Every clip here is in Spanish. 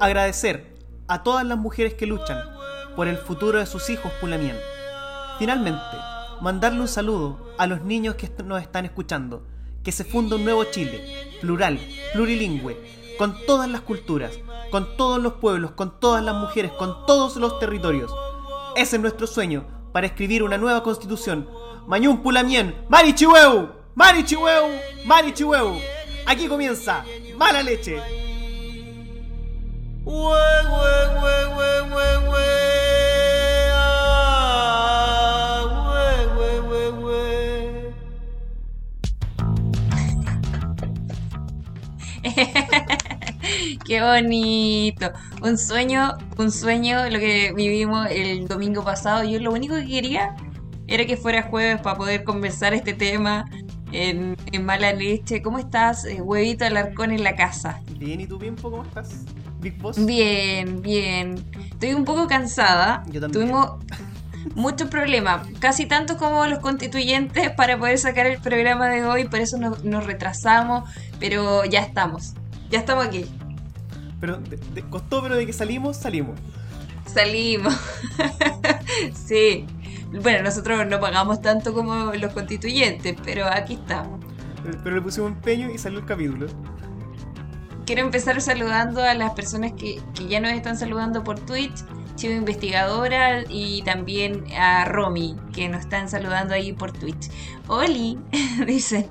Agradecer a todas las mujeres que luchan por el futuro de sus hijos Pulamien. Finalmente, mandarle un saludo a los niños que nos están escuchando, que se funda un nuevo Chile, plural, plurilingüe, con todas las culturas, con todos los pueblos, con todas las mujeres, con todos los territorios. Ese es nuestro sueño para escribir una nueva constitución. Mañún Pulamien, Mari Chihueu, Mari Chihueu, Mari Chihueu. Aquí comienza Mala Leche. Qué bonito. Un sueño, un sueño lo que vivimos el domingo pasado. Yo lo único que quería era que fuera jueves para poder conversar este tema en, mala leche. ¿Cómo estás, eh, huevito alarcón en la casa? Bien, ¿y tú bien? ¿Cómo estás? Big Boss. Bien, bien. Estoy un poco cansada. Yo también. Tuvimos muchos problemas, casi tantos como los constituyentes para poder sacar el programa de hoy, por eso nos, nos retrasamos, pero ya estamos. Ya estamos aquí. Pero costó, pero de que salimos, salimos. Salimos. sí. Bueno, nosotros no pagamos tanto como los constituyentes, pero aquí estamos. Pero, le pusimos empeño y salió el capítulo. Quiero empezar saludando a las personas que, que ya nos están saludando por Twitch, Chivo Investigadora y también a Romy, que nos están saludando ahí por Twitch. Oli, dicen.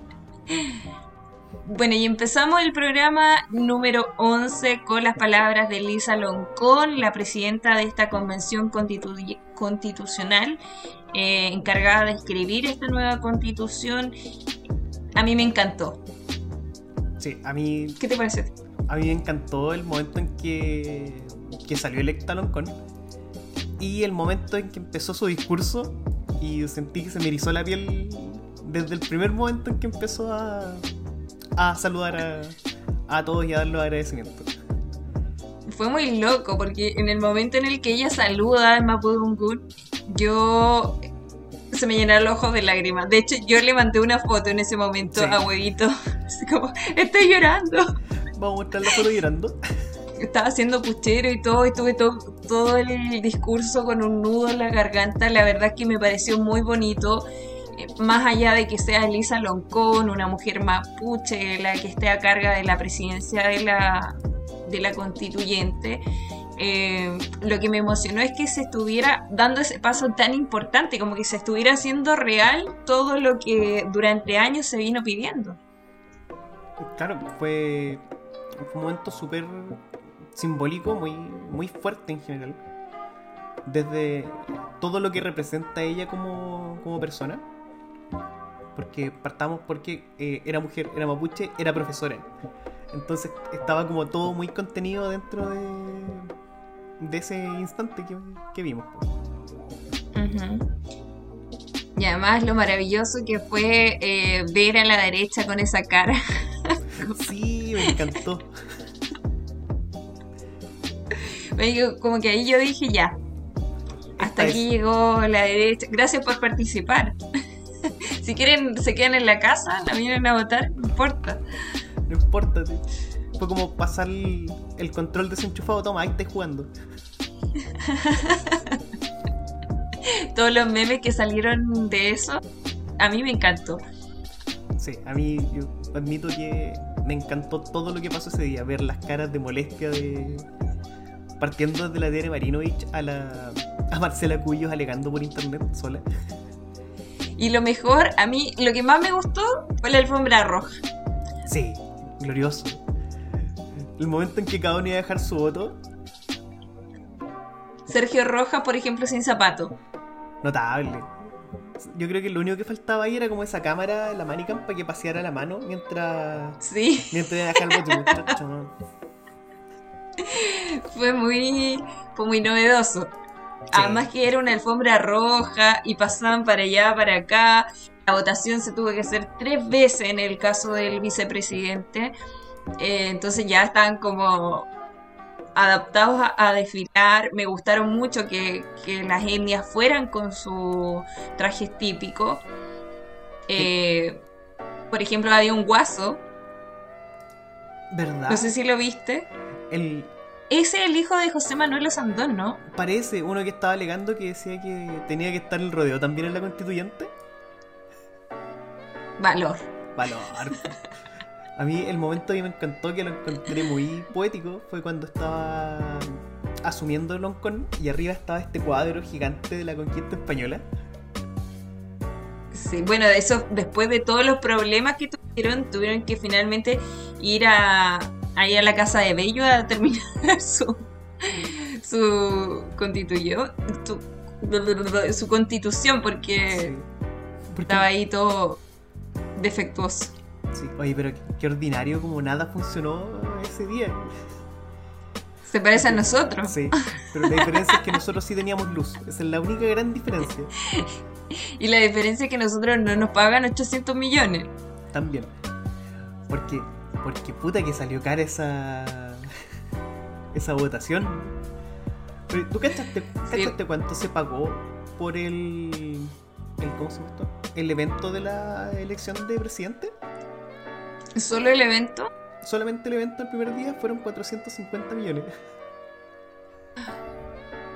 Bueno, y empezamos el programa número 11 con las palabras de Lisa Loncón, la presidenta de esta convención constitucional, eh, encargada de escribir esta nueva constitución. A mí me encantó. Sí, a mí. ¿Qué te parece? A mí me encantó el momento en que, que salió electa Loncón y el momento en que empezó su discurso y sentí que se me erizó la piel desde el primer momento en que empezó a, a saludar a, todos y a dar los agradecimientos. Fue muy loco porque en el momento en el que ella saluda a Mapudungun, yo se me llenaron los ojos de lágrimas. De hecho, yo le mandé una foto en ese momento a Huevito. Así como, estoy llorando. Vamos a mostrar la foto llorando. Estaba haciendo puchero y todo, y tuve todo, todo el discurso con un nudo en la garganta. La verdad que me pareció muy bonito más allá de que sea Elisa Loncón, una mujer mapuche, la que esté a carga de la presidencia de la, de la constituyente, eh, lo que me emocionó es que se estuviera dando ese paso tan importante, como que se estuviera haciendo real todo lo que durante años se vino pidiendo. Claro, fue un momento súper simbólico, muy, muy fuerte en general. Desde todo lo que representa ella como, como persona porque partamos porque eh, era mujer, era mapuche, era profesora. Entonces estaba como todo muy contenido dentro de, de ese instante que, vimos. Y además lo maravilloso que fue eh, ver a la derecha con esa cara. sí, me encantó. como que ahí yo dije ya. Hasta aquí llegó la derecha. Gracias por participar. Si quieren, se quedan en la casa, la vienen a votar, no importa. No importa, tío. Fue como pasar el, control desenchufado, toma, ahí estás jugando. Todos los memes que salieron de eso, a mí me encantó. Sí, a mí yo admito que me encantó todo lo que pasó ese día, ver las caras de molestia de partiendo desde la Tere Marinovich a la a Marcela Cuyos alegando por internet sola. Y lo mejor, a mí, lo que más me gustó fue la alfombra roja. Sí, glorioso. El momento en que cada uno iba a dejar su voto. Sergio Rojas, por ejemplo, sin zapato. Notable. Yo creo que lo único que faltaba ahí era como esa cámara, la manicam, para que paseara la mano mientras. Sí. Mientras iba a dejar el voto. fue muy. Fue muy novedoso. Además que era una alfombra roja y pasaban para allá, para acá. La votación se tuvo que hacer tres veces en el caso del vicepresidente. Eh, entonces ya estaban como adaptados a, desfilar. Me gustaron mucho que, las etnias fueran con sus trajes típicos. Eh, por ejemplo, había un guaso, ¿Verdad? no sé si lo viste. El, Ese es el hijo de José Manuel Osandón, ¿no? parece uno que estaba alegando que decía que tenía que estar el rodeo también en la constituyente. Valor. Valor. A mí el momento que me encantó, que lo encontré muy poético, fue cuando estaba asumiendo Loncón y arriba estaba este cuadro gigante de la conquista española. Sí, bueno, eso, después de todos los problemas que tuvieron, tuvieron que finalmente ir a, ahí a la casa de Bello a terminar su, su constituyó, su, su constitución, porque Sí. Porque- estaba ahí todo defectuoso. sí. Oye, pero qué, qué ordinario como nada funcionó ese día. Se parece a nosotros. Sí, pero la diferencia es que nosotros sí teníamos luz. Esa es la única gran diferencia. Y la diferencia es que nosotros no nos pagan 800 millones. También. Porque, porque puta que salió cara esa. esa votación. Pero, ¿Tú cachaste, cachaste cuánto se pagó por el. el ¿Cómo se llama esto? El evento de la elección de presidente? Solo el evento. Solamente el evento el primer día fueron 450 millones.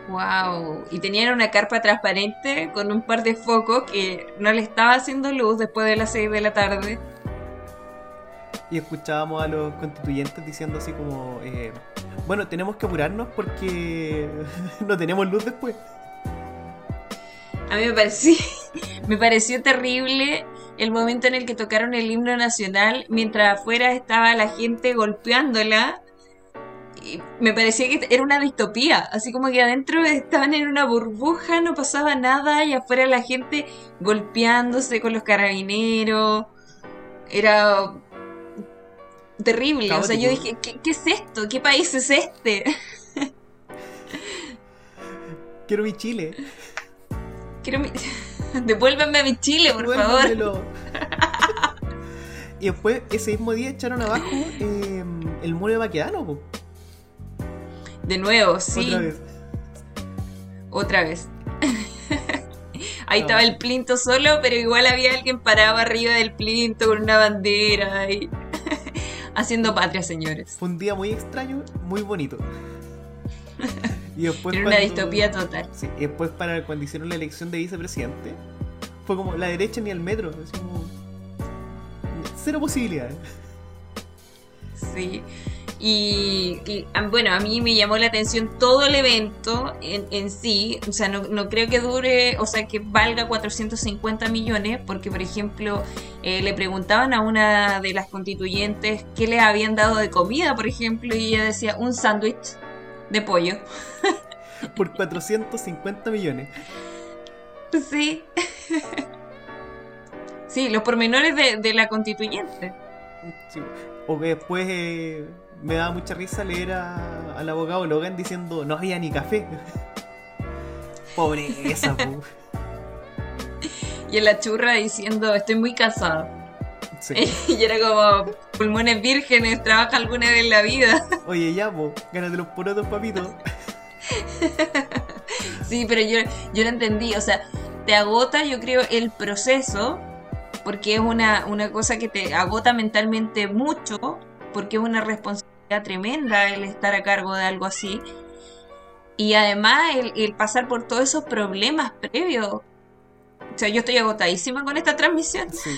Wow. Y tenían una carpa transparente con un par de focos que no le estaba haciendo luz después de las 6 de la tarde. Y escuchábamos a los constituyentes diciendo así como. eh, bueno, tenemos que apurarnos porque no tenemos luz después. A mí me pareció, me pareció terrible el momento en el que tocaron el himno nacional mientras afuera estaba la gente golpeándola. Y me parecía que era una distopía, así como que adentro estaban en una burbuja, no pasaba nada y afuera la gente golpeándose con los carabineros. Era terrible, o sea, yo dije, ¿qué, qué es esto? ¿Qué país es este? Quiero mi Chile. Quiero mi- Devuélvanme a mi Chile, por favor. Y después, ese mismo día, echaron abajo eh, el muro de Baquedano, po, De nuevo, sí. otra vez. Otra vez. Ahí No. estaba el plinto solo, pero igual había alguien parado arriba del plinto con una bandera y haciendo patria, señores. Fue un día muy extraño, muy bonito. Y después Era una cuando- distopía total. Sí, y después para cuando hicieron la elección de vicepresidente, fue como la derecha ni al metro. así como, cero posibilidades. Sí. Y, y, ah, bueno, a mí me llamó la atención todo el evento en, en sí. O sea, no, no creo que dure, o sea, que valga 450 millones, porque, por ejemplo, eh, le preguntaban a una de las constituyentes qué le habían dado de comida, por ejemplo, y ella decía un sándwich de pollo. Por 450 millones. Sí. Sí, los pormenores de, de la constituyente. Sí. O que después eh, me daba mucha risa leer a- al abogado Logan diciendo no había ni café. Pobreza, po. Y en la churra diciendo, estoy muy cansado. Sí. Y era como, pulmones vírgenes, trabaja alguna vez en la vida. Oye, ya, po, gánate los porotos, papito. Sí, pero yo, yo lo entendí. O sea, te agota, yo creo, el proceso, porque es una, una cosa que te agota mentalmente mucho, porque es una responsabilidad tremenda el estar a cargo de algo así. Y además el, pasar por todos esos problemas previos. O sea, yo estoy agotadísima con esta transmisión. Sí.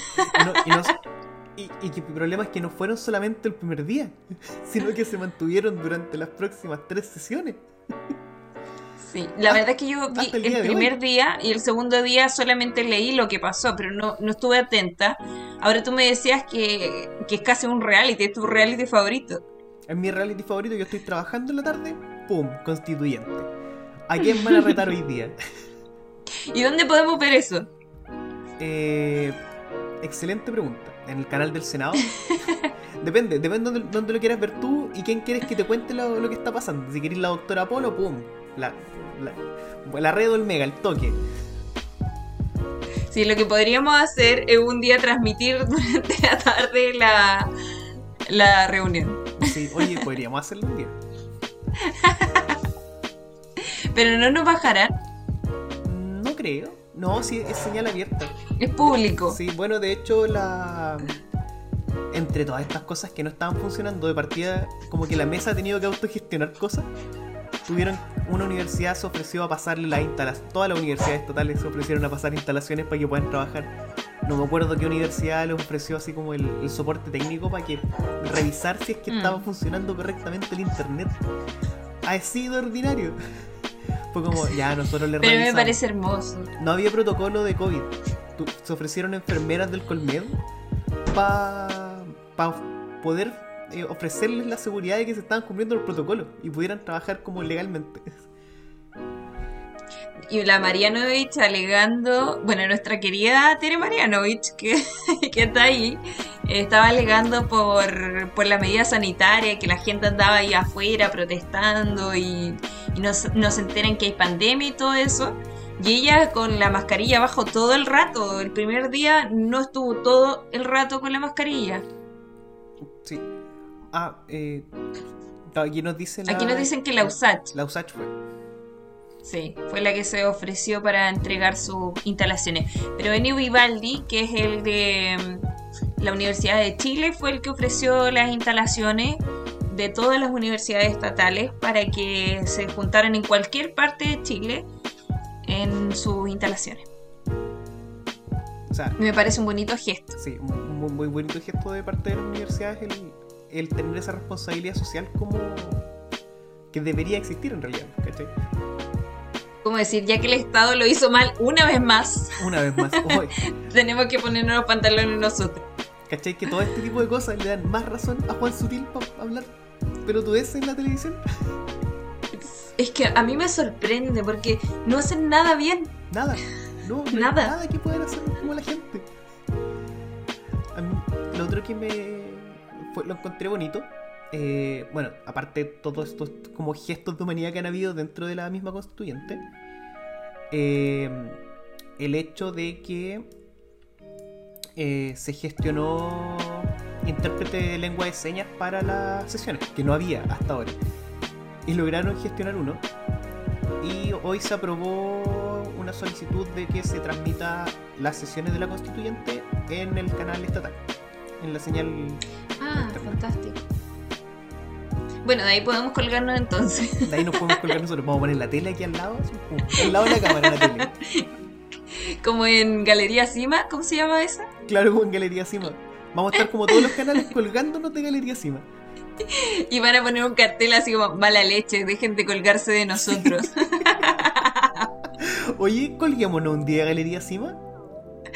Y que el problema es que no fueron solamente el primer día, sino que se mantuvieron durante las próximas tres sesiones. Sí, la verdad es que yo vi el primer hoy. día y el segundo día solamente leí lo que pasó, pero no, no estuve atenta. Ahora tú me decías que, que es casi un reality, es tu reality favorito. En mi reality favorito, yo estoy trabajando en la tarde, ¡pum! Constituyente. ¿A quién van a retar hoy día? ¿Y dónde podemos ver eso? Eh, excelente pregunta. ¿En el canal del Senado? depende, depende de dónde lo quieras ver tú y quién quieres que te cuente lo, lo que está pasando. Si querés la doctora Polo, ¡pum! La, la, la red o el mega, el toque. Sí, lo que podríamos hacer es un día transmitir durante la tarde la, la reunión. Sí, oye, podríamos hacerlo un día. Pero no nos bajarán. No creo. No, sí, es señal abierta. es público. Sí, bueno, de hecho, la. Entre todas estas cosas que no estaban funcionando de partida, como que la mesa ha tenido que autogestionar cosas. Tuvieron. Una universidad se ofreció a pasarle las instalaciones. Todas las universidades totales se ofrecieron a pasar instalaciones para que puedan trabajar. No me acuerdo qué universidad les ofreció así como el, el soporte técnico para que revisar si es que Mm. estaba funcionando correctamente el internet. Ha sido ordinario. Fue como, ya, nosotros le Pero me parece hermoso. No había protocolo de COVID. Se ofrecieron enfermeras del Colmed para poder eh, ofrecerles la seguridad de que se estaban cumpliendo los protocolos y pudieran trabajar como legalmente. Y la Marianovich alegando, bueno, nuestra querida Tere Marianovich, que, que está ahí, estaba alegando por, por la medida sanitaria, que la gente andaba ahí afuera protestando y, y no, se- no se enteran que hay pandemia y todo eso. Y ella con la mascarilla abajo todo el rato. El primer día no estuvo todo el rato con la mascarilla. Sí. Ah, eh, aquí nos dice la... Aquí nos dicen que la USACH, La USACH fue. sí, fue la que se ofreció para entregar sus instalaciones. Pero Benio Vivaldi, que es el de mm, la Universidad de Chile, fue el que ofreció las instalaciones de todas las universidades estatales para que se juntaran en cualquier parte de Chile en sus instalaciones. O sea, Me parece un bonito gesto. sí, un muy, muy bonito gesto de parte de las universidades el, el tener esa responsabilidad social como que debería existir en realidad, ¿cachai? Como decir, ya que el Estado lo hizo mal una vez más, Una vez más, hoy, tenemos que ponernos los pantalones nosotros. ¿cachai? Que todo este tipo de cosas le dan más razón a Juan Sutil para hablar pero tú ves en la televisión Es que a mí me sorprende porque no hacen nada bien. nada. No, no hay Nada. nada que puedan hacer como la gente. A mí, lo otro que me lo encontré bonito. eh, bueno, aparte de todos estos como gestos de humanidad que han habido dentro de la misma constituyente. eh, el hecho de que eh, se gestionó intérprete de lengua de señas para las sesiones, que no había hasta ahora. Y lograron gestionar uno. Y hoy se aprobó una solicitud de que se transmita las sesiones de la constituyente en el canal estatal, en la señal. Ah, fantástico. Bueno, de ahí podemos colgarnos entonces. De ahí nos podemos colgar nosotros. Vamos a poner la tele aquí al lado, al lado de la cámara, la tele. Como en Galería Cima, ¿cómo se llama esa? Claro, como en Galería Cima. Vamos a estar como todos los canales colgándonos de Galería Cima. Y van a poner un cartel así como mala leche, dejen de colgarse de nosotros. Oye, colguémonos un día a Galería Cima.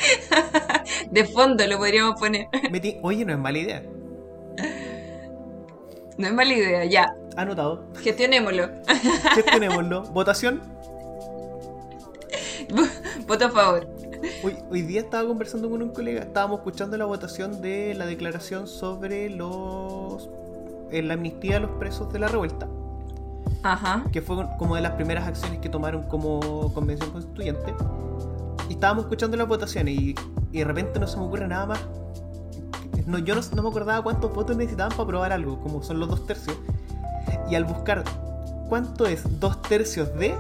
De fondo lo podríamos poner. Oye, no es mala idea. No es mala idea, ya. Anotado. Gestionémoslo. Gestionémoslo. Votación. Voto a favor. Hoy, hoy día estaba conversando con un colega, estábamos escuchando la votación de la declaración sobre los eh, la amnistía a los presos de la revuelta, Ajá. que fue como de las primeras acciones que tomaron como convención constituyente. Y estábamos escuchando las votaciones y, y de repente no se me ocurre nada más. No, yo no, no me acordaba cuántos votos necesitaban para aprobar algo, como son los dos tercios. Y al buscar cuánto es dos tercios de,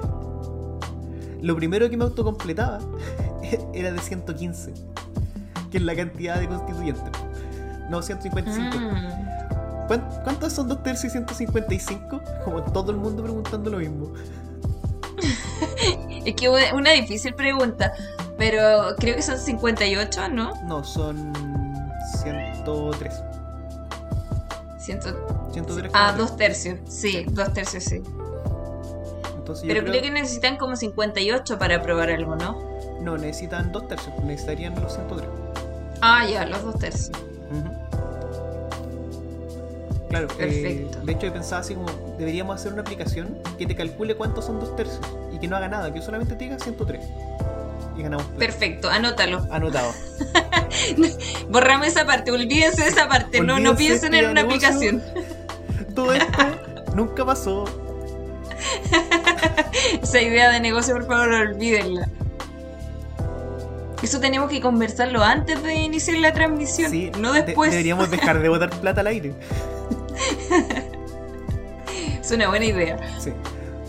lo primero que me autocompletaba era de 115, que es la cantidad de constituyentes. No, 155. Mm. ¿Cuán- ¿Cuántos son dos tercios y 155? Como todo el mundo preguntando lo mismo. Es que una difícil pregunta, pero creo que son 58, ¿no? No, son 103. Ciento- 103. Ah, dos tercios. Sí, dos tercios, sí. Entonces Pero creo, creo que necesitan como 58 para aprobar algo, ¿no? No, necesitan dos tercios. Necesitarían los 103. Ah, ya, los dos tercios. Claro, eh, Perfecto. de hecho yo pensaba así como, deberíamos hacer una aplicación que te calcule cuántos son dos tercios y que no haga nada, que solamente te diga 103. Y ganamos plata. Perfecto, anótalo. Anotado. Borrame esa parte, olvídense de esa parte, no, no piensen en una negocio. aplicación. Todo esto nunca pasó. Esa idea de negocio, por favor, olvídenla. Eso tenemos que conversarlo antes de iniciar la transmisión, Sí, no de- después. deberíamos dejar de botar plata al aire. Es una buena idea. Sí.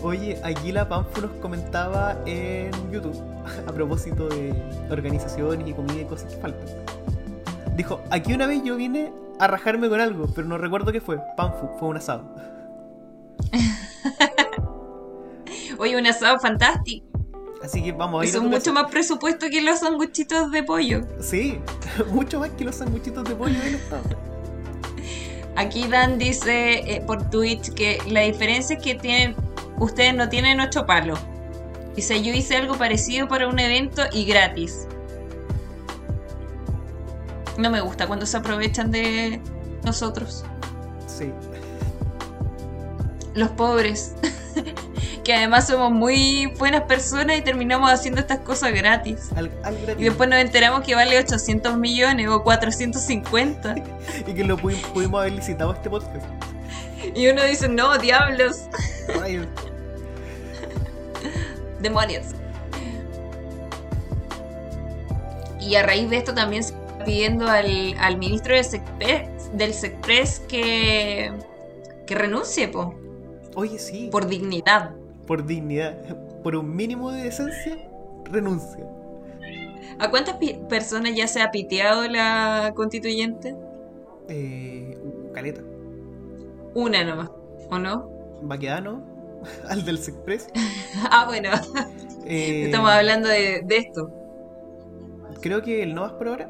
Oye, aquí la Panfu nos comentaba en YouTube a propósito de organizaciones y comida y cosas que faltan. Dijo, aquí una vez yo vine a rajarme con algo, pero no recuerdo qué fue. Panfu, fue un asado. Oye, un asado fantástico. Así que vamos a ir Eso a mucho casa. más presupuesto que los sanguchitos de pollo. Sí, mucho más que los sanguchitos de pollo del estado. Aquí Dan dice eh, por Twitch que la diferencia es que tienen, ustedes no tienen ocho palos. Dice, yo hice algo parecido para un evento y gratis. No me gusta cuando se aprovechan de nosotros, Sí. los pobres. que además somos muy buenas personas y terminamos haciendo estas cosas gratis. Al, al gratis. Y después nos enteramos que vale 800 millones o 450. Y que lo pudi- pudimos haber licitado este podcast. Y uno dice, no, diablos. Rayos. Demonios. Y a raíz de esto también se está pidiendo al, al ministro del Sexpress, del Sexpress que, que renuncie po, Oye, sí. por dignidad. por dignidad, por un mínimo de decencia, renuncia. ¿A cuántas personas ya se ha piteado la constituyente? Eh, Caleta, Una nomás, ¿o no? Baquedano, al del Sexpress. Ah, bueno, Eh, estamos hablando de, de esto. Creo que el no más por ahora.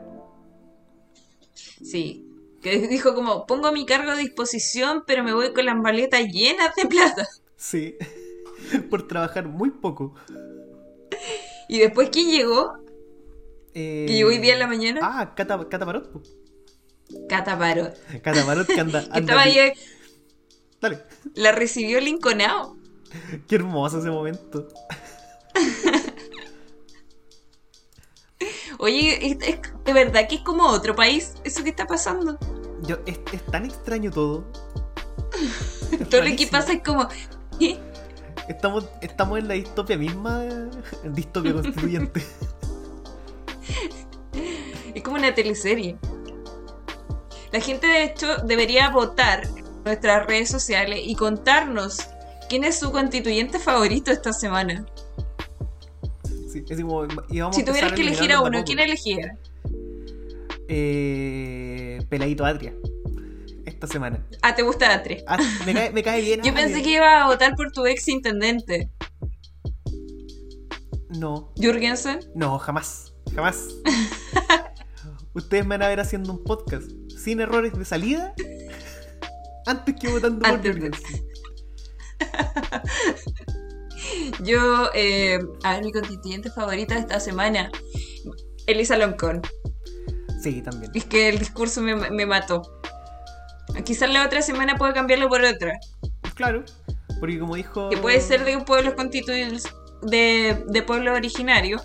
Sí. Que dijo como, pongo mi cargo a disposición, pero me voy con las maletas llenas de plata. Sí, por trabajar muy poco. Y después, ¿quién llegó? Eh, Que llegó hoy día en la mañana. Ah, Cata, Cata Parot. po. Cata Parot. Cata Parot que anda. Estaba ahí, Dale. la recibió Lincolnao. Qué hermoso ese momento. Oye, es, es- de verdad que es como otro país eso que está pasando. Yo, es, es tan extraño todo. Todo lo que pasa es como. Estamos, estamos en la distopia misma. eh, Distopia constituyente. Es como una teleserie. La gente, de hecho, debería votar en nuestras redes sociales y contarnos quién es su constituyente favorito esta semana. Sí, es como, íbamos Si tuvieras que elegir a uno. ¿quién elegiera? Eh, Peladito Atria. Esta semana. Ah, te gusta Atre. Ah, me, cae, me cae bien. Yo Atria. pensé que iba a votar por tu ex intendente, No, Jürgensen. no, jamás. Jamás. Ustedes me van a ver haciendo un podcast sin errores de salida antes que votando por Antes de- Jürgensen. Yo, eh, a ver, mi constituyente favorita de esta semana, Elisa Loncón. Sí, también. Es que el discurso me, me mató. Quizás la otra semana pueda cambiarlo por otra. Claro. Porque como dijo. Que puede ser de un pueblo constituido de, de pueblo originario,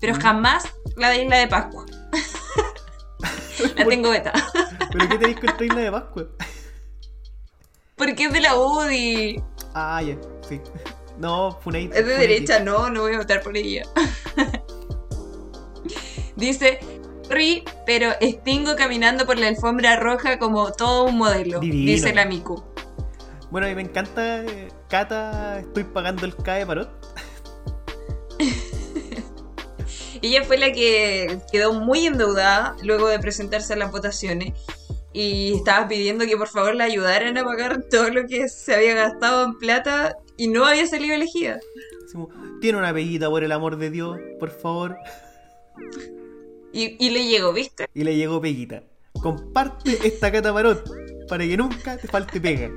pero Mm. jamás la de Isla de Pascua. la tengo beta. ¿Pero qué tenéis contra Isla de Pascua? Porque es de la UDI. Ah, ya, sí. No, Funate. Es de derecha, no, no voy a votar por ella. Dice, sorry, pero extingo caminando por la alfombra roja como todo un modelo. Divino. Dice la Miku. Bueno, a mí me encanta. eh, Cata, estoy pagando el CAE Parot. Ella fue la que quedó muy endeudada luego de presentarse a las votaciones y estaba pidiendo que por favor la ayudaran a pagar todo lo que se había gastado en plata y no había salido elegida. Tiene una peguita por el amor de Dios, por favor. Y, y le llegó, ¿viste? Y le llegó peguita. Comparte esta Cata Parot para que nunca te falte pega.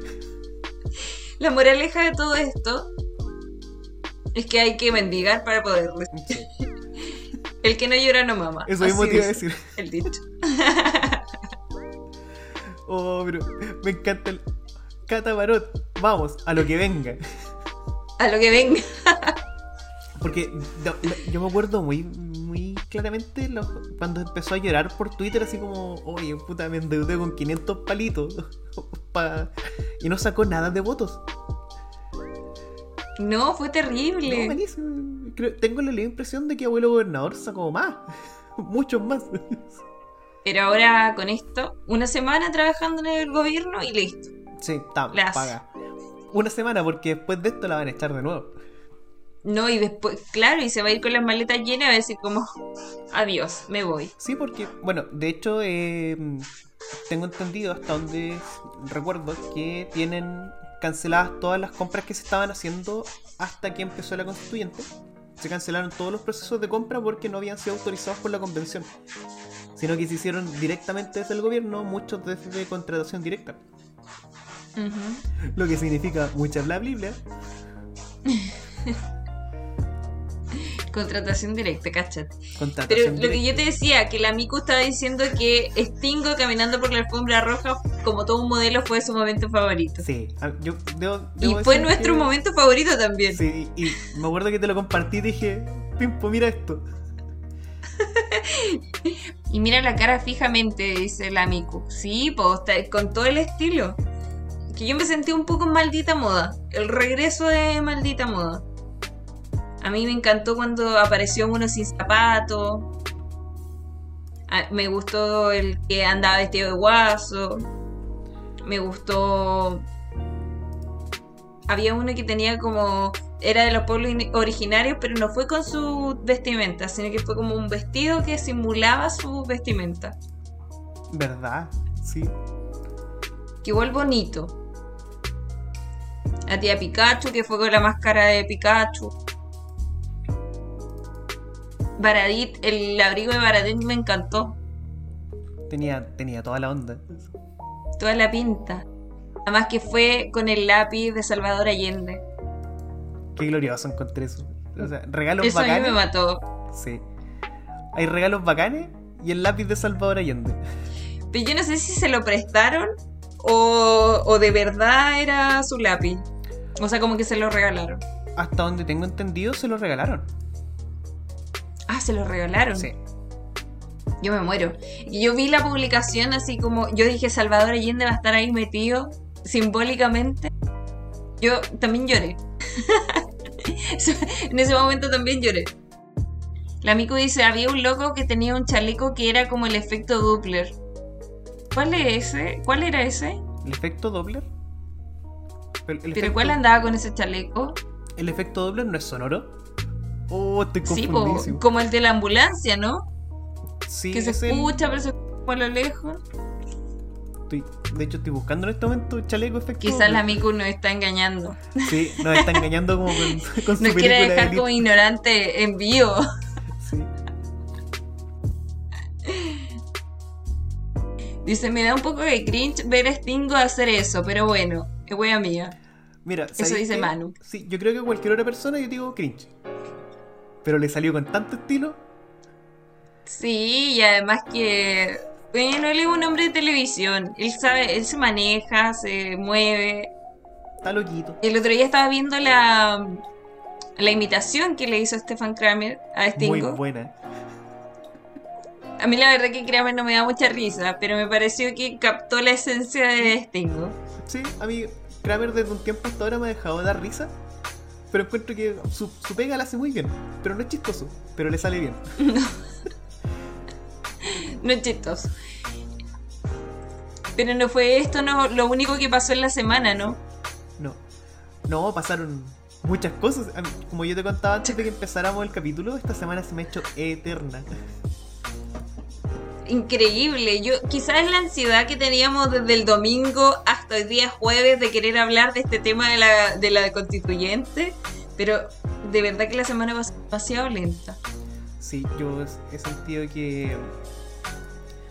La moraleja de todo esto es que hay que mendigar para poder. Sí, El que no llora no mama. Eso mismo te iba a decir. El dicho. Oh, pero me encanta el. Cata Parot, vamos, a lo que venga. A lo que venga. Porque no, no, yo me acuerdo muy, muy claramente lo- cuando empezó a llorar por Twitter, así como, oye, puta, me endeudé con 500 palitos. pa-". Y no sacó nada de votos. No, fue No, terrible. malísimo. Creo- tengo la impresión de que abuelo gobernador sacó más. Muchos más. Pero ahora con esto, una semana trabajando en el gobierno y listo. Sí, está, paga. una semana porque después de esto la van a echar de nuevo. No, y después, claro, y se va a ir con las maletas llenas y va a decir como, adiós, me voy. Sí, porque, bueno, de hecho, eh, tengo entendido hasta donde recuerdo que tienen canceladas todas las compras que se estaban haciendo hasta que empezó la constituyente. Se cancelaron todos los procesos de compra porque no habían sido autorizados por la convención, sino que se hicieron directamente desde el gobierno, muchos desde contratación directa. Lo que significa mucha bla bla. Contratación directa, cáchate. Pero lo que yo te decía, que la Miku estaba diciendo que Stingo caminando por la alfombra roja, como todo un modelo, fue su momento favorito. Sí, yo debo, y fue nuestro que- momento favorito también. Sí, y me acuerdo que te lo compartí y dije, Pimpo, mira esto. Y mira la cara fijamente, dice la Miku. Sí, pues con todo el estilo. Que yo me sentí un poco en maldita moda. El regreso de maldita moda. A mí me encantó cuando apareció uno sin zapatos. Ah, Me gustó el que andaba vestido de guaso. Me gustó. Había uno que tenía como. Era de los pueblos in- originarios, pero no fue con su vestimenta, sino que fue como un vestido que simulaba su vestimenta. ¿Verdad? Sí. Que igual bonito. La tía Pikachu, que fue con la máscara de Pikachu. Baradit, el abrigo de Baradit me encantó. Tenía, tenía toda la onda. Toda la pinta. Además que fue con el lápiz de Salvador Allende. Qué glorioso encontré eso. O sea, regalos Eso bacanes. me mató. Sí. Hay regalos bacanes y el lápiz de Salvador Allende. Pero yo no sé si se lo prestaron o, o de verdad era su lápiz. O sea, como que se lo regalaron. Hasta donde tengo entendido, se lo regalaron. Ah, se lo regalaron. Sí. Yo me muero. Y yo vi la publicación así como, yo dije Salvador Allende va a estar ahí metido simbólicamente. Yo también lloré. en ese momento también lloré. La Miku dice, había un loco que tenía un chaleco que era como el efecto Doppler. ¿Cuál es ese? ¿Cuál era ese? ¿El efecto Doppler? El, el ¿Pero efecto, cuál andaba con ese chaleco? ¿El efecto Doppler no es sonoro? Oh, estoy Sí, po, como el de la ambulancia, ¿no? Sí, que se escucha, pero se escucha a lo lejos. Estoy- de hecho, estoy buscando en este momento chaleco efecto Quizás la Miku nos está engañando. Sí, nos está engañando como con, con su Nos quiere dejar como ignorante en vivo. Sí. Dice, me da un poco de cringe ver a Stingo hacer eso, pero bueno, es wea mía. Mira, Eso ¿sabéis dice? Manu. Sí, yo creo que cualquier otra persona yo digo cringe. Pero le salió con tanto estilo. Sí, y además que, bueno, él es un hombre de televisión. Él sabe, él se maneja, se mueve. Está loquito. El otro día estaba viendo la, la imitación que le hizo Stefan Kramer a Muy Stingo. buena. A mí la verdad que Kramer no me da mucha risa, pero me pareció que captó la esencia de Stingo. Sí, a mí Kramer desde un tiempo hasta ahora me ha dejado de dar risa. Pero encuentro que su, su pega la hace muy bien. Pero no es chistoso. Pero le sale bien. No es chistoso. Pero no fue esto no, lo único que pasó en la semana, ¿no? No. No, pasaron muchas cosas. Como yo te contaba antes de que empezáramos el capítulo, esta semana se me ha hecho eterna. Increíble. Yo, quizás es la ansiedad que teníamos desde el domingo hasta el día jueves de querer hablar de este tema de la, de la constituyente. Pero de verdad que la semana pasó demasiado lenta. Sí, yo he sentido que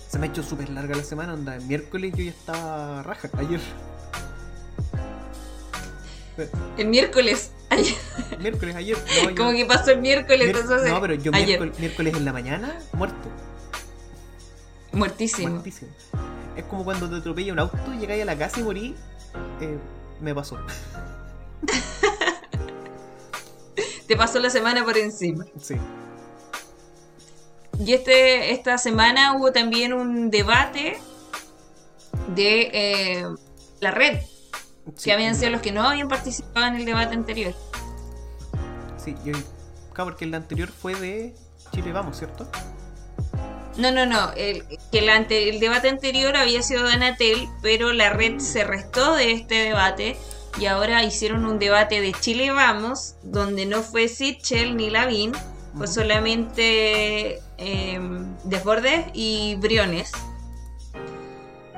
se me ha hecho súper larga la semana. Onda, el miércoles yo ya estaba raja. Ayer. El miércoles. ayer- Miércoles, ayer. No, como que pasó el miércoles. mier- entonces, no, pero yo ayer. miércoles, miércoles en la mañana, muerto. Muertísimo. Muertísimo. Es como cuando te atropella un auto llegáis a la casa y morí. Eh, me pasó. Te pasó la semana por encima. Sí. Y este, esta semana hubo también un debate de eh, la red, sí. que habían sido los que no habían participado en el debate anterior. Sí, yo. Claro, porque el anterior fue de Chile Vamos, ¿cierto? No, no, no. El, que el, ante- el debate anterior había sido de Anatel, pero la red se restó de este debate y ahora hicieron un debate de Chile Vamos, donde no fue Sichel ni Lavín, fue solamente eh, Desbordes y Briones.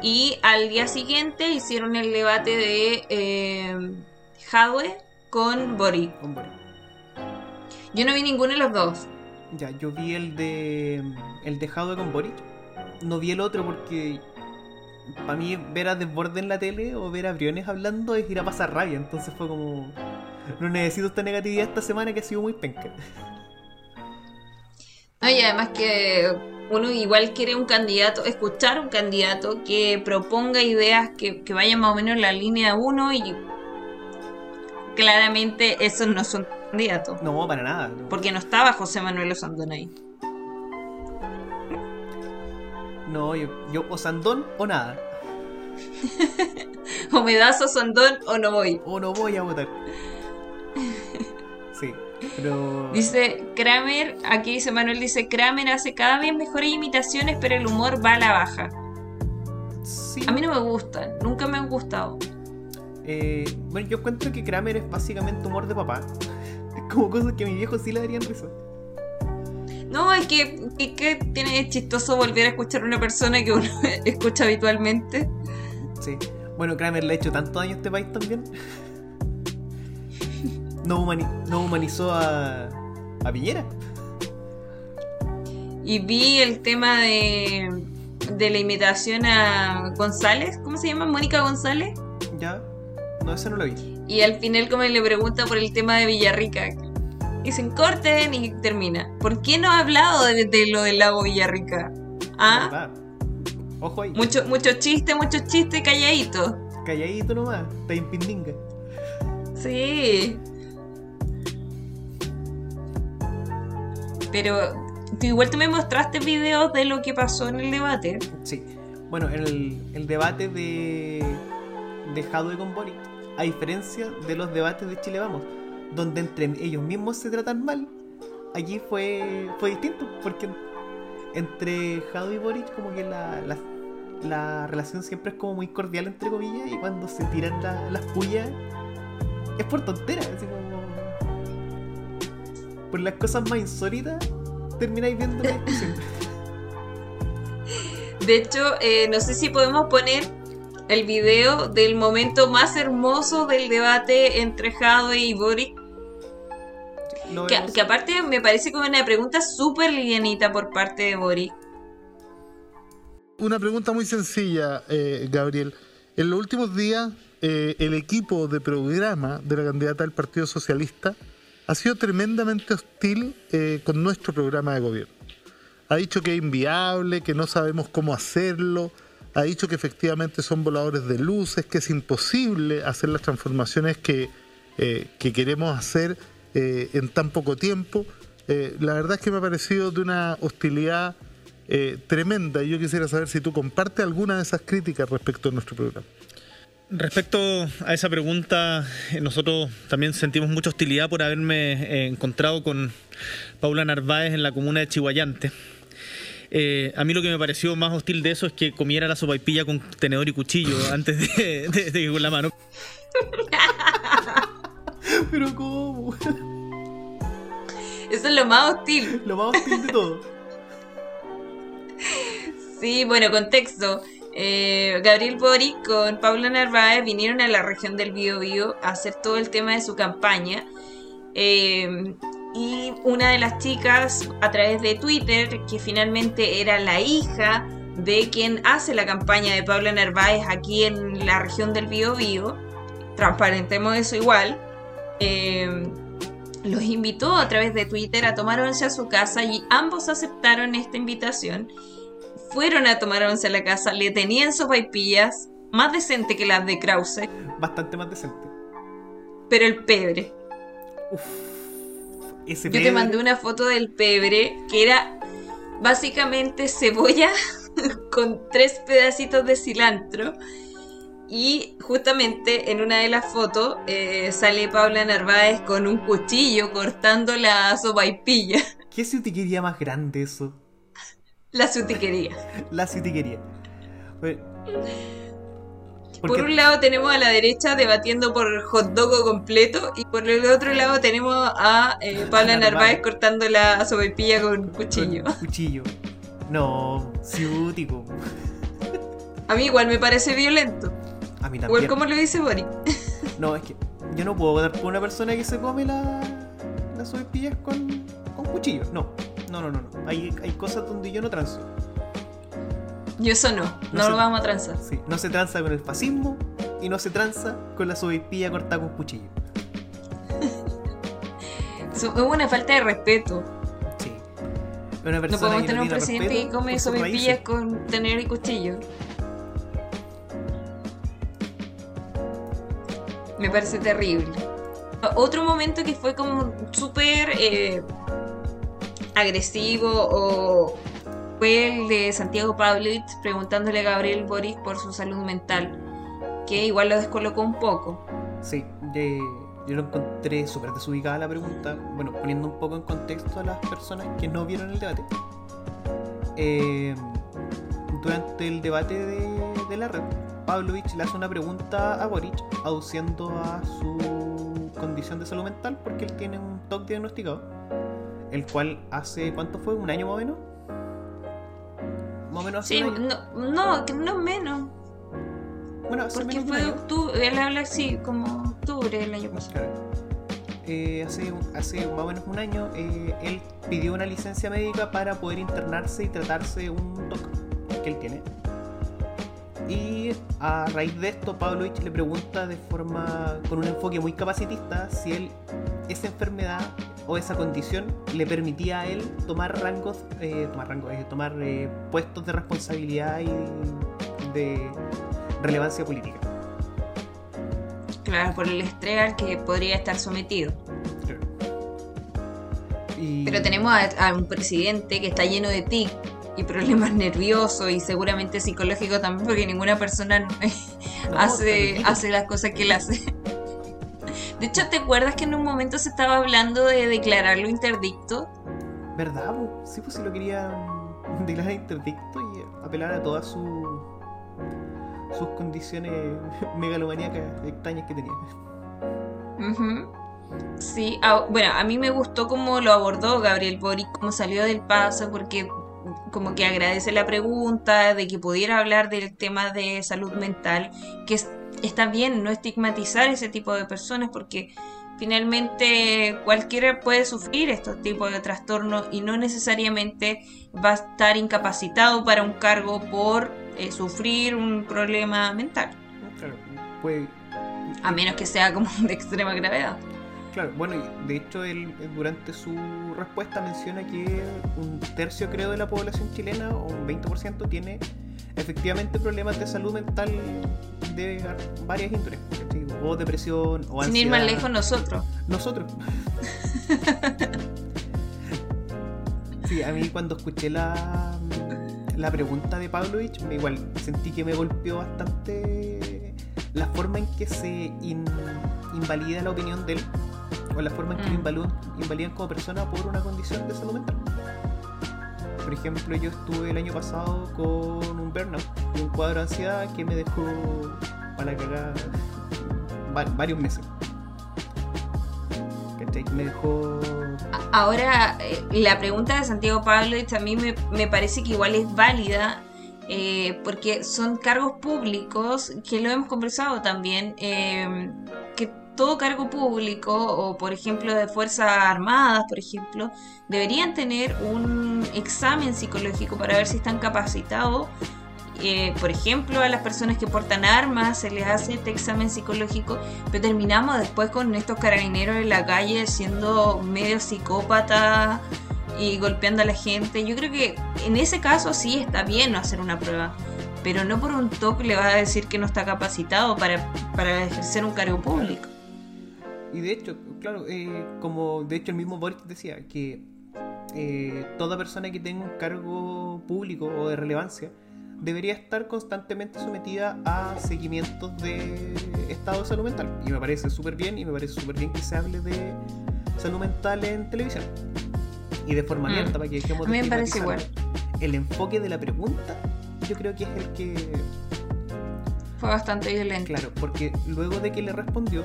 Y al día siguiente hicieron el debate de eh, Jadwe con Boric. Con Boric. Yo no vi ninguno de los dos. Ya, yo vi el de. El de Jadwe con Boric. No vi el otro porque. Para mí, ver a Desborde en la tele o ver a Briones hablando es ir a pasar rabia. Entonces fue como. No necesito esta negatividad esta semana que ha sido muy penca. No, y además que uno igual quiere un candidato, escuchar un candidato que proponga ideas que, que vayan más o menos en la línea 1 y claramente esos no son candidatos. No, para nada. no. Porque no estaba José Manuel Osandón ahí. No, yo, yo o Sandón o nada. O me das Osandón o no voy. O no voy a votar. Pero. Dice Kramer, aquí dice Manuel, dice Kramer hace cada vez mejores imitaciones, pero el humor va a la baja. Sí. A mí no me gustan, nunca me han gustado. Eh, bueno, yo encuentro que Kramer es básicamente humor de papá. Es como cosas que a mi viejo sí le darían risa. No, es que, que, que tiene es chistoso volver a escuchar a una persona que uno escucha habitualmente. Sí. Bueno, Kramer le ha hecho tanto daño a este país también. No, humani- no humanizó a, a Piñera. Y vi el tema de, de la imitación a González, ¿cómo se llama? Mónica González. Ya. No, ese no lo vi. Y al final como le pregunta por el tema de Villarrica. Dicen, corten y termina. ¿Por qué no ha hablado de, de lo del lago Villarrica? Ah. Ojo ahí. mucho, mucho chiste, mucho chiste calladito. Calladito nomás. Está en pindinga. Sí. Pero tú igual tú me mostraste videos de lo que pasó en el debate. Sí. Bueno, en el, el debate de, de Jadwe con Boric, a diferencia de los debates de Chile Vamos, donde entre ellos mismos se tratan mal, allí fue, fue distinto, porque entre Jadwe y Boric como que la, la, la relación siempre es como muy cordial, entre comillas, y cuando se tiran la- las pullas es por tontera, así como... Por las cosas más insólitas termináis viendo la discusión. De hecho, eh, no sé si podemos poner el video del momento más hermoso del debate entre Jadwe y Boric. Que aparte me parece como una pregunta súper livianita por parte de Boric. Una pregunta muy sencilla, eh, Gabriel. En los últimos días, eh, el equipo de programa de la candidata del Partido Socialista ha sido tremendamente hostil eh, con nuestro programa de gobierno. Ha dicho que es inviable, que no sabemos cómo hacerlo, ha dicho que efectivamente son voladores de luces, que es imposible hacer las transformaciones que, eh, que queremos hacer eh, en tan poco tiempo. La verdad es que me ha parecido de una hostilidad tremenda y yo quisiera saber si tú compartes alguna de esas críticas respecto a nuestro programa. Respecto a esa pregunta, eh, nosotros también sentimos mucha hostilidad por haberme eh, encontrado con Paula Narváez en la comuna de Chihuayante. Eh, a mí lo que me pareció más hostil de eso es que comiera la sopaipilla con tenedor y cuchillo antes de, de- de que con la mano. Pero ¿cómo? Eso es lo más hostil. Lo más hostil de todo. Sí, bueno, contexto. Eh, Gabriel Boric con Paula Narváez vinieron a la región del Biobío a hacer todo el tema de su campaña. Eh, y una de las chicas, a través de Twitter, que finalmente era la hija de quien hace la campaña de Paula Narváez aquí en la región del Biobío, transparentemos eso igual, eh, los invitó a través de Twitter a tomar a su casa y ambos aceptaron esta invitación fueron a tomar once a la casa, le tenían sopaipillas, más decente que las de Krause, Bastante más decente. pero el pebre. Uf. Ese Yo te mandé una foto del pebre que era básicamente cebolla con tres pedacitos de cilantro. Y justamente en una de las fotos eh, sale Paula Narváez con un cuchillo cortando la sopaipilla, ¿Qué ciutiquería más grande eso? La sutiquería. La ciutiquería. Bueno, Por un lado tenemos a la derecha debatiendo por hot dog completo y por el otro lado tenemos a eh, Paula Narváez cortando la sopaipilla con cuchillo. Con cuchillo. No, ciútico. A mí igual me parece violento. A mí también. Igual como lo dice Boris. No, es que yo no puedo votar por una persona que se come la, las sopaipillas con, con cuchillo. No, no, no, no. no. Hay, hay cosas donde yo no transo. Yo eso no, no, se- lo vamos a transar. Sí, no se tranza con el fascismo y no se tranza con la sopaipilla cortada con cuchillo. Es una falta de respeto. Sí. Una No podemos tener un presidente respeto que come raíces. con tener y cuchillo. Me parece terrible. Otro momento que fue como súper eh, agresivo o fue el de Santiago Pavlovich preguntándole a Gabriel Boric por su salud mental, que igual lo descolocó un poco. Sí, de- yo lo encontré súper desubicada la pregunta, bueno, poniendo un poco en contexto a las personas que no vieron el debate. Eh, durante el debate de, de la red, Pavlovich le hace una pregunta a Boric, aduciendo a su condición de salud mental, porque él tiene un TOC diagnosticado, el cual hace, ¿cuánto fue? ¿Un año más o menos? Más o menos hace Sí, un año. no, no, que no menos, Bueno, hace porque menos de fue año. octubre, él habla así como octubre del año pasado. Claro. Eh, hace, hace más o menos un año eh, él pidió una licencia médica para poder internarse y tratarse un TOC que él tiene. Y a raíz de esto, Pavlovich le pregunta de forma, con un enfoque muy capacitista, si él, esa enfermedad o esa condición le permitía a él tomar rangos, eh, tomar rangos, eh, tomar eh, puestos de responsabilidad y de relevancia política. Claro, por el estrés al que podría estar sometido. Claro. Y- Pero tenemos a, a un presidente que está lleno de tic y problemas nerviosos y seguramente psicológicos también, porque ninguna persona No, hace, hace las cosas que él hace. De hecho, ¿te acuerdas que en un momento se estaba hablando de declararlo interdicto? ¿Verdad? Sí, pues si lo quería declarar interdicto y apelar a todas su- sus condiciones megalomaníacas extrañas que tenía. Sí, bueno, a mí me gustó cómo lo abordó Gabriel Boric, cómo salió del paso, porque como que agradece la pregunta de que pudiera hablar del tema de salud mental, que es- está bien no estigmatizar ese tipo de personas, porque finalmente cualquiera puede sufrir estos tipos de trastornos y no necesariamente va a estar incapacitado para un cargo por eh, sufrir un problema mental, Claro, a menos que sea como de extrema gravedad. Claro, bueno, y de hecho él eh, durante su respuesta menciona que un tercio creo de la población chilena, o un 20%, tiene efectivamente problemas de salud mental de varias índoles, o depresión, o Sin ir más ansiedad. lejos nosotros. Nosotros. Sí, a mí cuando escuché la, la pregunta de Pavlovich, me igual sentí que me golpeó bastante la forma en que se in- invalida la opinión de él, o la forma en que lo Mm. invalidan, invalidan como persona por una condición de salud mental. Por ejemplo, yo estuve el año pasado con un burnout, un cuadro de ansiedad que me dejó para va- varios meses. ¿Cachai? Me dejó. Ahora, eh, la pregunta de Santiago Pavlovich a mí me, me parece que igual es válida, eh, porque son cargos públicos, que lo hemos conversado también, eh, que todo cargo público, o por ejemplo de Fuerzas Armadas, por ejemplo, deberían tener un examen psicológico para ver si están capacitados. Eh, por ejemplo, a las personas que portan armas se les hace este examen psicológico, pero terminamos después con estos carabineros en la calle siendo medio psicópata y golpeando a la gente. Yo creo que en ese caso sí está bien no hacer una prueba, pero no por un toque le va a decir que no está capacitado para, para ejercer un cargo público. Y de hecho, claro, eh, como de hecho el mismo Boric decía, que eh, toda persona que tenga un cargo público o de relevancia debería estar constantemente sometida a seguimientos de estado de salud mental. Y me parece súper bien, y me parece súper bien que se hable de salud mental en televisión. Y de forma Mm. abierta, para que dejemos A mí de me parece estigmatizarlo. El enfoque de la pregunta, yo creo que es el que Fue bastante violento. Claro, porque luego de que le respondió,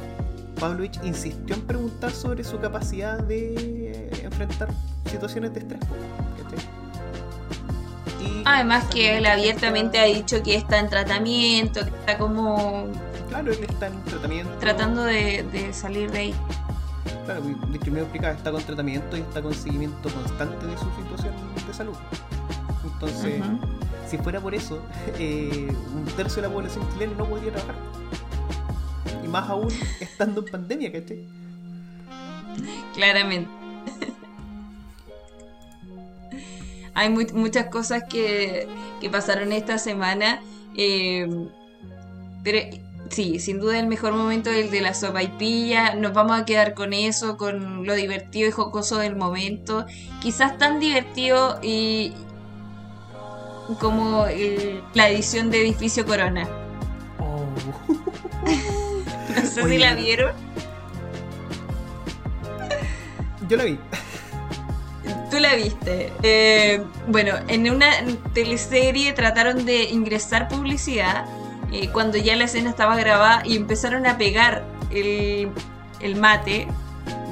Pavlovich insistió en preguntar sobre su capacidad de enfrentar situaciones de estrés. Y Además que él abiertamente ha dicho que está en tratamiento, que está como Claro, él está en tratamiento. tratando de, de salir de ahí. Claro, de hecho me explica, está con tratamiento y está con seguimiento constante de su situación de salud. Entonces, si fuera por eso, eh, un tercio de la población chilena no podría trabajar. Y más aún estando en pandemia, ¿cachai? Claramente. Hay mu- muchas cosas que, que pasaron esta semana. eh, pero sí, sin duda el mejor momento es el de la sopa y pilla. Nos vamos a quedar con eso, con lo divertido y jocoso del momento. Quizás tan divertido y como el- la edición de Edificio Corona. Oh. No sé Oye. si la vieron. Yo la vi. Tú la viste. Eh, bueno, en una teleserie trataron de ingresar publicidad eh, cuando ya la escena estaba grabada y empezaron a pegar el, el mate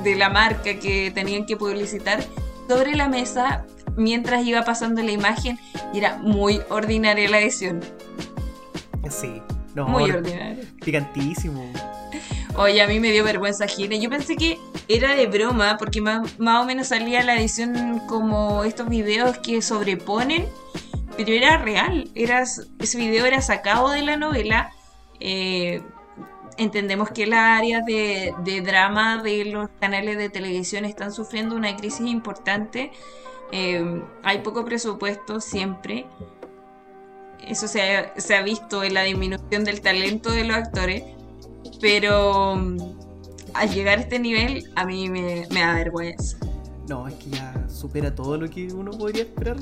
de la marca que tenían que publicitar sobre la mesa mientras iba pasando la imagen y era muy ordinaria la edición. Sí. No, Muy or- ordinaria. picantísimo. Oye, a mí me dio vergüenza ajena. Yo pensé que era de broma, porque más, más o menos salía la edición como estos videos que sobreponen, pero era real. Ese video era sacado de la novela. Eh, entendemos que las áreas de, drama de los canales de televisión están sufriendo una crisis importante. Eh, hay poco presupuesto siempre. Eso se ha visto en la disminución del talento de los actores. Pero mm, al llegar a este nivel, a mí me, me da vergüenza. No, es que ya supera todo lo que uno podría esperar.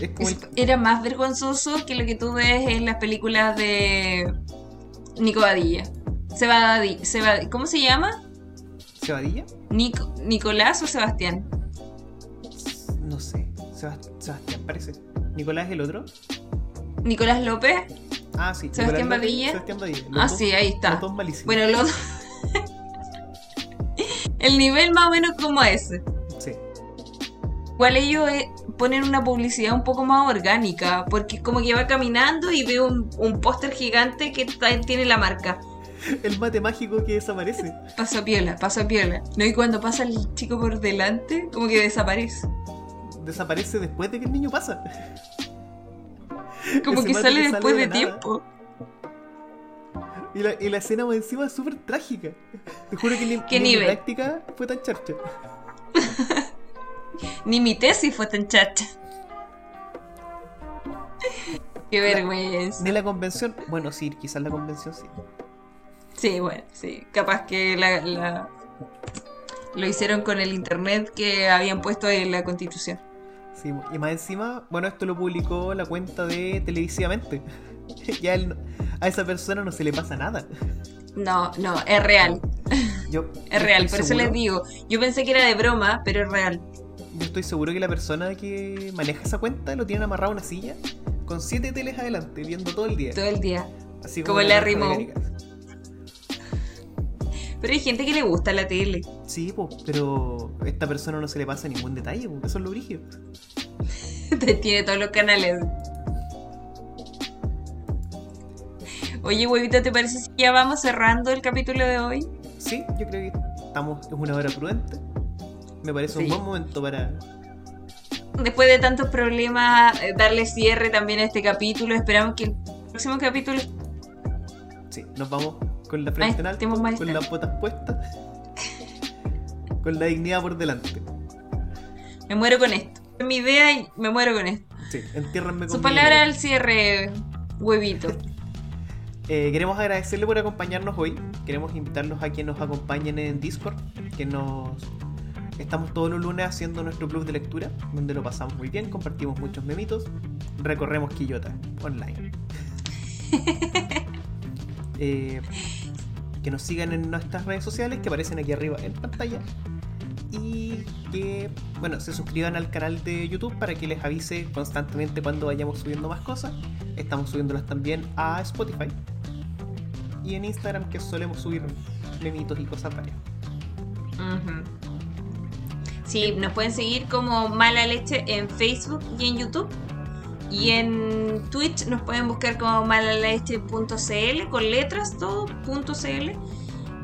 Es como Es- el... Era más vergonzoso que lo que tú ves en las películas de Nico Badilla. Sebadi- ¿Cómo se llama? ¿Cebadilla? Nico- ¿Nicolás o Sebastián? No sé. Sebast- Sebastián parece. ¿Nicolás es el otro? ¿Nicolás López? Ah, sí. ¿Sebastián Badilla? Sebastián Badilla. Ah, dos- sí, ahí está. Los dos malísimos. Bueno, los El nivel más o menos como ese. Sí. Igual ellos eh, ponen una publicidad un poco más orgánica, porque es como que va caminando y ve un, un póster gigante que tiene la marca. El mate mágico que desaparece. Paso piola, paso piola. No, y cuando pasa el chico por delante, como que desaparece. Desaparece después de que el niño pasa. Como que sale que después de tiempo. Y la, y la escena más encima es súper trágica. Te juro que ni, ¿Qué ni mi nivel? práctica fue tan charcha. Ni mi tesis fue tan chacha. Qué vergüenza. Ni la convención. Bueno, sí, quizás la convención sí. Sí, bueno, sí. Capaz que la, la- lo hicieron con el internet que habían puesto en la constitución. Sí, y más encima, bueno, esto lo publicó la cuenta de Televisivamente. ya él a esa persona no se le pasa nada. No, no, es real. Yo, Es real, por eso les digo. Yo pensé que era de broma, pero es real. Yo estoy seguro que la persona que maneja esa cuenta lo tiene amarrado a una silla con siete teles adelante, viendo todo el día. Todo el día. Así como la Larry Moe. Pero hay gente que le gusta la tele. Sí, po, pero a esta persona no se le pasa ningún detalle, po, eso es lo brígido. Tiene todos los canales. Oye, huevito, ¿te parece si ya vamos cerrando el capítulo de hoy? Sí, yo creo que estamos, es una hora prudente. Me parece un buen momento para. Después de tantos problemas, eh, darle cierre también a este capítulo. Esperamos que el próximo capítulo Sí, nos vamos con la frente en alto, con las botas puestas, con la dignidad por delante. me muero con esto. Es mi idea y me muero con esto. Sí, entiérranme con Su palabra al cierre, huevito. Eh, queremos agradecerle por acompañarnos hoy. Queremos invitarlos a que nos acompañen en Discord, que nos estamos todos los lunes haciendo nuestro club de lectura, donde lo pasamos muy bien, compartimos muchos memitos, recorremos Quillota online. Eh, que nos sigan en nuestras redes sociales que aparecen aquí arriba en pantalla y que, bueno, se suscriban al canal de YouTube para que les avise constantemente cuando vayamos subiendo más cosas. Estamos subiéndolas también a Spotify. Y en Instagram que solemos subir memitos y cosas varias. Sí, nos pueden seguir como Mala Leche en Facebook y en YouTube. Y en Twitch nos pueden buscar como malaleche.cl con letras todo, .cl.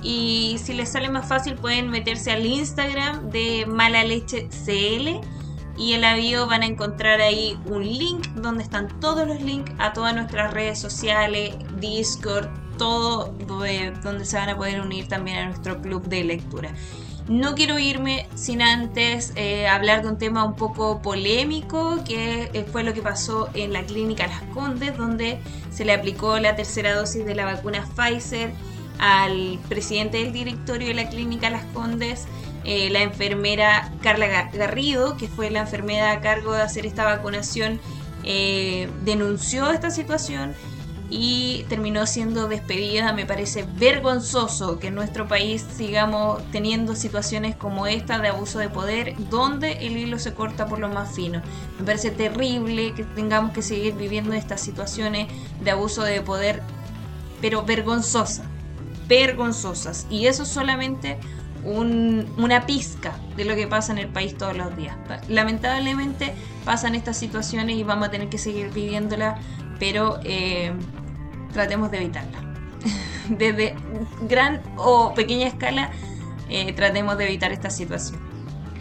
Y si les sale más fácil pueden meterse al Instagram de Mala Leche CL y en la bio van a encontrar ahí un link donde están todos los links a todas nuestras redes sociales, Discord, todo donde se van a poder unir también a nuestro club de lectura. No quiero irme sin antes eh, hablar de un tema un poco polémico, que eh, fue lo que pasó en la clínica Las Condes, donde se le aplicó la tercera dosis de la vacuna Pfizer al presidente del directorio de la clínica Las Condes, eh, la enfermera Carla Ga- Garrido, que fue la enfermera a cargo de hacer esta vacunación, denunció esta situación y terminó siendo despedida. Me parece vergonzoso que en nuestro país sigamos teniendo situaciones como esta de abuso de poder, donde el hilo se corta por lo más fino. Me parece terrible que tengamos que seguir viviendo estas situaciones de abuso de poder, pero vergonzosas, vergonzosas. Y eso es solamente un- una pizca de lo que pasa en el país todos los días. Lamentablemente pasan estas situaciones y vamos a tener que seguir viviéndolas, pero eh, tratemos de evitarla. Desde gran o pequeña escala, eh, tratemos de evitar esta situación.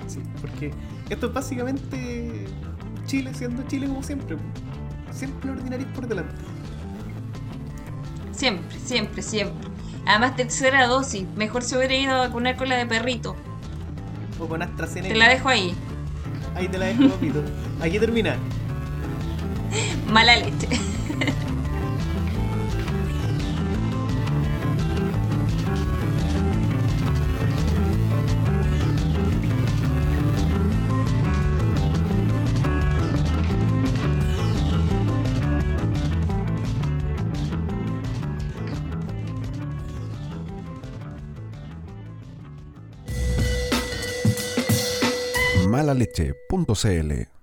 Sí, porque esto es básicamente Chile siendo Chile como siempre. Siempre ordinarios por delante. Siempre, siempre, siempre. Además, tercera dosis. Mejor se hubiera ido a vacunar con la de perrito. O con AstraZeneca. Te la dejo ahí. Ahí te la dejo, papito. Aquí termina. Mala leche. malaleche.cl